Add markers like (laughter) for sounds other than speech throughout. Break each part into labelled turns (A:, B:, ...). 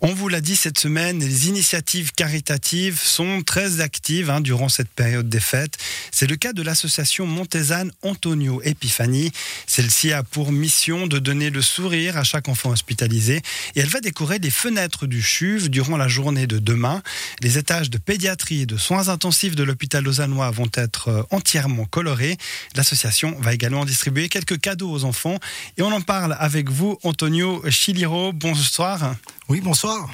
A: On vous l'a dit cette semaine, les initiatives caritatives sont très actives hein, durant cette période des fêtes. C'est le cas de l'association Montezane Antonio Epifani. Celle-ci a pour mission de donner le sourire à chaque enfant hospitalisé et elle va décorer les fenêtres du CHUV durant la journée de demain. Les étages de pédiatrie et de soins intensifs de l'hôpital lausannois vont être euh, entièrement colorés. L'association va également distribuer quelques cadeaux aux enfants et on en parle avec vous, Antonio Chiliro. Bonsoir.
B: Oui, bonsoir.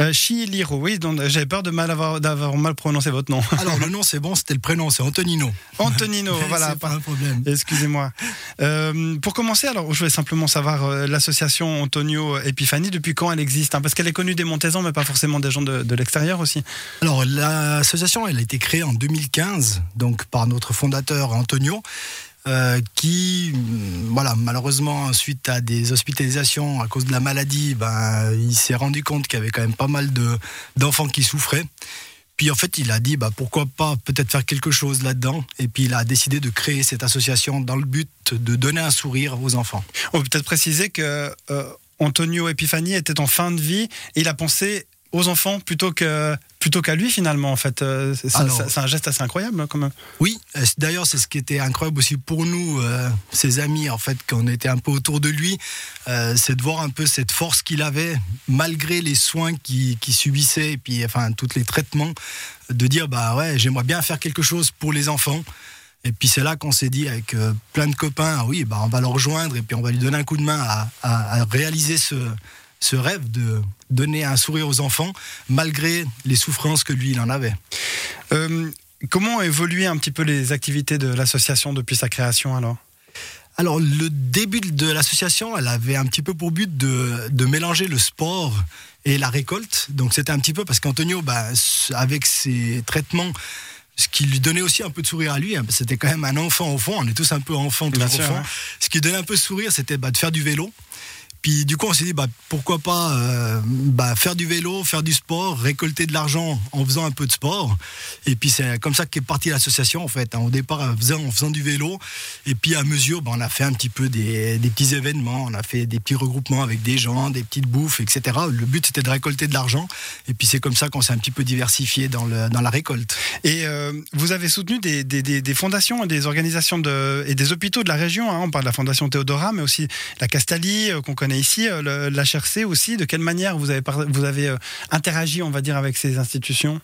A: Euh, Chiliro, oui, j'avais peur de mal avoir, d'avoir mal prononcé votre nom.
B: Alors le nom c'est bon, c'était le prénom, c'est Antonino.
A: Antonino, (laughs) voilà.
B: pas un problème.
A: Excusez-moi. Euh, pour commencer, alors je voulais simplement savoir euh, l'association Antonio Epiphanie, depuis quand elle existe hein, Parce qu'elle est connue des Montezans, mais pas forcément des gens de, de l'extérieur aussi.
B: Alors l'association, elle a été créée en 2015, donc par notre fondateur Antonio. Euh, qui, mm, voilà, malheureusement, suite à des hospitalisations à cause de la maladie, ben, il s'est rendu compte qu'il y avait quand même pas mal de, d'enfants qui souffraient. Puis en fait, il a dit bah, pourquoi pas peut-être faire quelque chose là-dedans. Et puis il a décidé de créer cette association dans le but de donner un sourire aux enfants.
A: On peut peut-être préciser que euh, Antonio Epifani était en fin de vie et il a pensé aux enfants plutôt que plutôt qu'à lui finalement en fait. Euh, c'est un geste assez incroyable quand même.
B: Oui euh, d'ailleurs c'est ce qui était incroyable aussi pour nous euh, ses amis en fait quand on était un peu autour de lui c'est de voir un peu cette force qu'il avait malgré les soins qu'il subissait et puis enfin tous les traitements de dire bah ouais j'aimerais bien faire quelque chose pour les enfants. Et puis c'est là qu'on s'est dit avec plein de copains, ah oui, bah on va le rejoindre et puis on va lui donner un coup de main à, à réaliser ce, ce rêve de donner un sourire aux enfants, malgré les souffrances que lui, il en avait.
A: Euh, comment ont évolué un petit peu les activités de l'association depuis sa création alors?
B: Alors, le début de l'association, elle avait un petit peu pour but de, mélanger le sport et la récolte. Donc, c'était un petit peu parce qu'Antonio, bah, avec ses traitements, ce qui lui donnait aussi un peu de sourire à lui, hein, c'était quand même un enfant au fond, on est tous un peu enfants, tous enfants. Ce qui donnait un peu de sourire, c'était bah, de faire du vélo. Puis du coup, on s'est dit, bah, pourquoi pas euh, bah, faire du vélo, faire du sport, récolter de l'argent en faisant un peu de sport. Et puis c'est comme ça qu'est partie l'association en fait. Hein. Au départ, en faisant, en faisant, du vélo. Et puis à mesure, bah, on a fait un petit peu des, petits événements, on a fait des petits regroupements avec des gens, des petites bouffes, etc. Le but c'était de récolter de l'argent. Et puis c'est comme ça qu'on s'est un petit peu diversifié dans, la récolte.
A: Et euh, vous avez soutenu des, fondations, des organisations et des hôpitaux de la région. Hein. On parle de la fondation Théodora, mais aussi la Castalie euh, qu'on connaît ici, euh, l'HRC aussi. De quelle manière vous avez, vous avez euh, interagi, on va dire, avec ces institutions?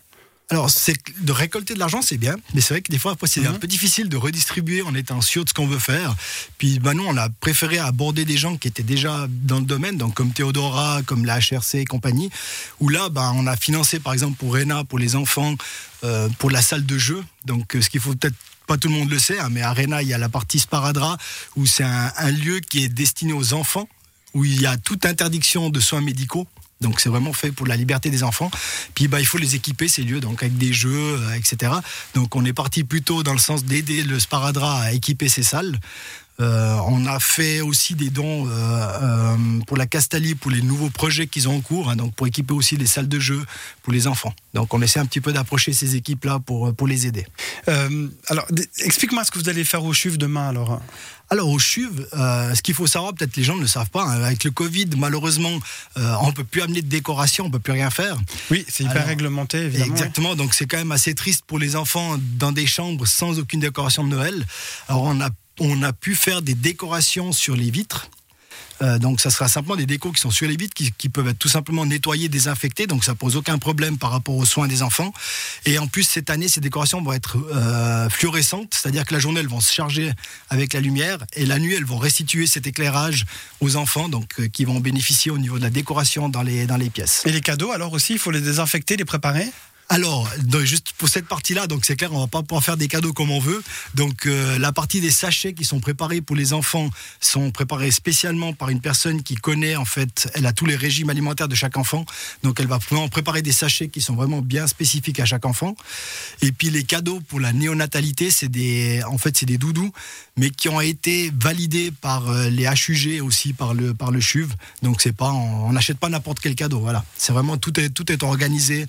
B: Alors, c'est de récolter de l'argent, c'est bien, mais c'est vrai que des fois, c'est un mhm. peu difficile de redistribuer en étant sûr de ce qu'on veut faire. Puis, bah, nous, on a préféré aborder des gens qui étaient déjà dans le domaine, donc comme Théodora, comme la HRC et compagnie, où là, bah, on a financé, par exemple, pour Rena, pour les enfants, euh, pour la salle de jeu. Donc, ce qu'il faut peut-être pas tout le monde le sait, hein, mais à Rena, il y a la partie Sparadra, où c'est un lieu qui est destiné aux enfants où il y a toute interdiction de soins médicaux. Donc c'est vraiment fait pour la liberté des enfants. Puis bah, il faut les équiper ces lieux, donc avec des jeux, euh, etc. Donc on est parti plutôt dans le sens d'aider le Sparadra à équiper ses salles. Euh, on a fait aussi des dons euh, pour la Castalie, pour les nouveaux projets qu'ils ont en cours, hein, donc pour équiper aussi les salles de jeu pour les enfants. Donc on essaie un petit peu d'approcher ces équipes-là pour, pour les aider.
A: Alors explique-moi ce que vous allez faire au CHUV demain alors.
B: Alors au CHUV, euh, ce qu'il faut savoir, peut-être les gens ne le savent pas, hein, avec le Covid, malheureusement, euh, on ne peut plus amener de décoration, on ne peut plus rien faire.
A: Oui, c'est hyper réglementé, évidemment.
B: Exactement, donc c'est quand même assez triste pour les enfants dans des chambres sans aucune décoration de Noël. Alors on a, on a pu faire des décorations sur les vitres. Euh, donc ça sera simplement des décos qui sont sur les vitres, qui, peuvent être tout simplement nettoyés, désinfectés, donc ça pose aucun problème par rapport aux soins des enfants. Et en plus cette année, ces décorations vont être euh, fluorescentes, c'est-à-dire que la journée elles vont se charger avec la lumière et la nuit elles vont restituer cet éclairage aux enfants, donc euh, qui vont bénéficier au niveau de la décoration dans les dans les pièces.
A: Et les cadeaux alors aussi, il faut les désinfecter, les préparer?
B: Alors, juste pour cette partie-là, donc c'est clair, on va pas pouvoir faire des cadeaux comme on veut. Donc, euh, la partie des sachets qui sont préparés pour les enfants sont préparés spécialement par une personne qui connaît, en fait, elle a tous les régimes alimentaires de chaque enfant. Donc, elle va vraiment préparer des sachets qui sont vraiment bien spécifiques à chaque enfant. Et puis, les cadeaux pour la néonatalité, c'est des, en fait, c'est des doudous, mais qui ont été validés par euh, les HUG aussi, par le, par le CHUV. Donc, c'est pas, on n'achète pas n'importe quel cadeau. Voilà. C'est vraiment, tout est, tout est organisé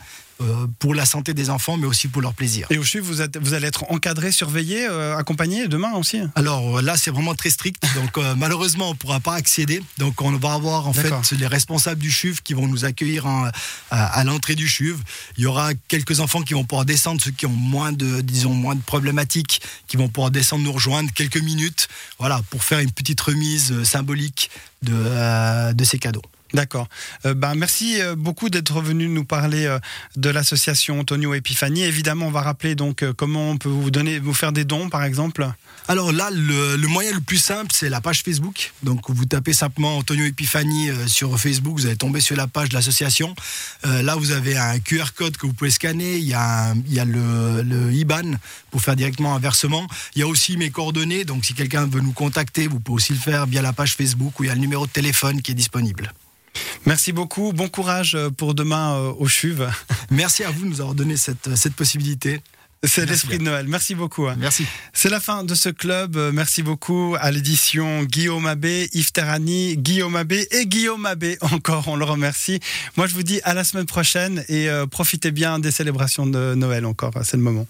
B: pour la santé des enfants, mais aussi pour leur plaisir.
A: Et au CHUV, vous, êtes- vous allez être encadré, surveillé, euh, accompagné demain aussi
B: Alors euh, là, c'est vraiment très strict. (laughs) Donc euh, malheureusement, on ne pourra pas accéder. Donc on va avoir en fait les responsables du CHUV qui vont nous accueillir en- à, à l'entrée du CHUV. Il y aura quelques enfants qui vont pouvoir descendre, ceux qui ont moins de, disons, moins de problématiques, qui vont pouvoir descendre nous rejoindre quelques minutes, voilà, pour faire une petite remise euh, symbolique de, euh, de ces cadeaux.
A: D'accord. Euh, ben, merci euh, beaucoup d'être venu nous parler euh, de l'association Antonio Epifani. Évidemment, on va rappeler donc comment on peut vous donner, vous faire des dons, par exemple.
B: Alors là, le, moyen le plus simple, c'est la page Facebook. Donc vous tapez simplement Antonio Epifani sur Facebook, vous allez tomber sur la page de l'association. Là, vous avez un QR code que vous pouvez scanner. Il y a, un- il y a le, le IBAN pour faire directement un versement. Il y a aussi mes coordonnées. Donc si quelqu'un veut nous contacter, vous pouvez aussi le faire via la page Facebook où il y a le numéro de téléphone qui est disponible.
A: Merci beaucoup. Bon courage euh, pour demain euh, au CHUV. (laughs)
B: Merci à vous de nous avoir donné cette, cette possibilité.
A: C'est l'esprit de. Noël. Merci beaucoup. hein.
B: Merci.
A: C'est la fin de ce club. Euh, Merci beaucoup à l'édition Guillaume Abbé, Yves Terrani, Guillaume Abbé et Guillaume Abbé (laughs) encore. On le remercie. Moi, je vous dis à la semaine prochaine et euh, profitez bien des célébrations de Noël encore. C'est le moment.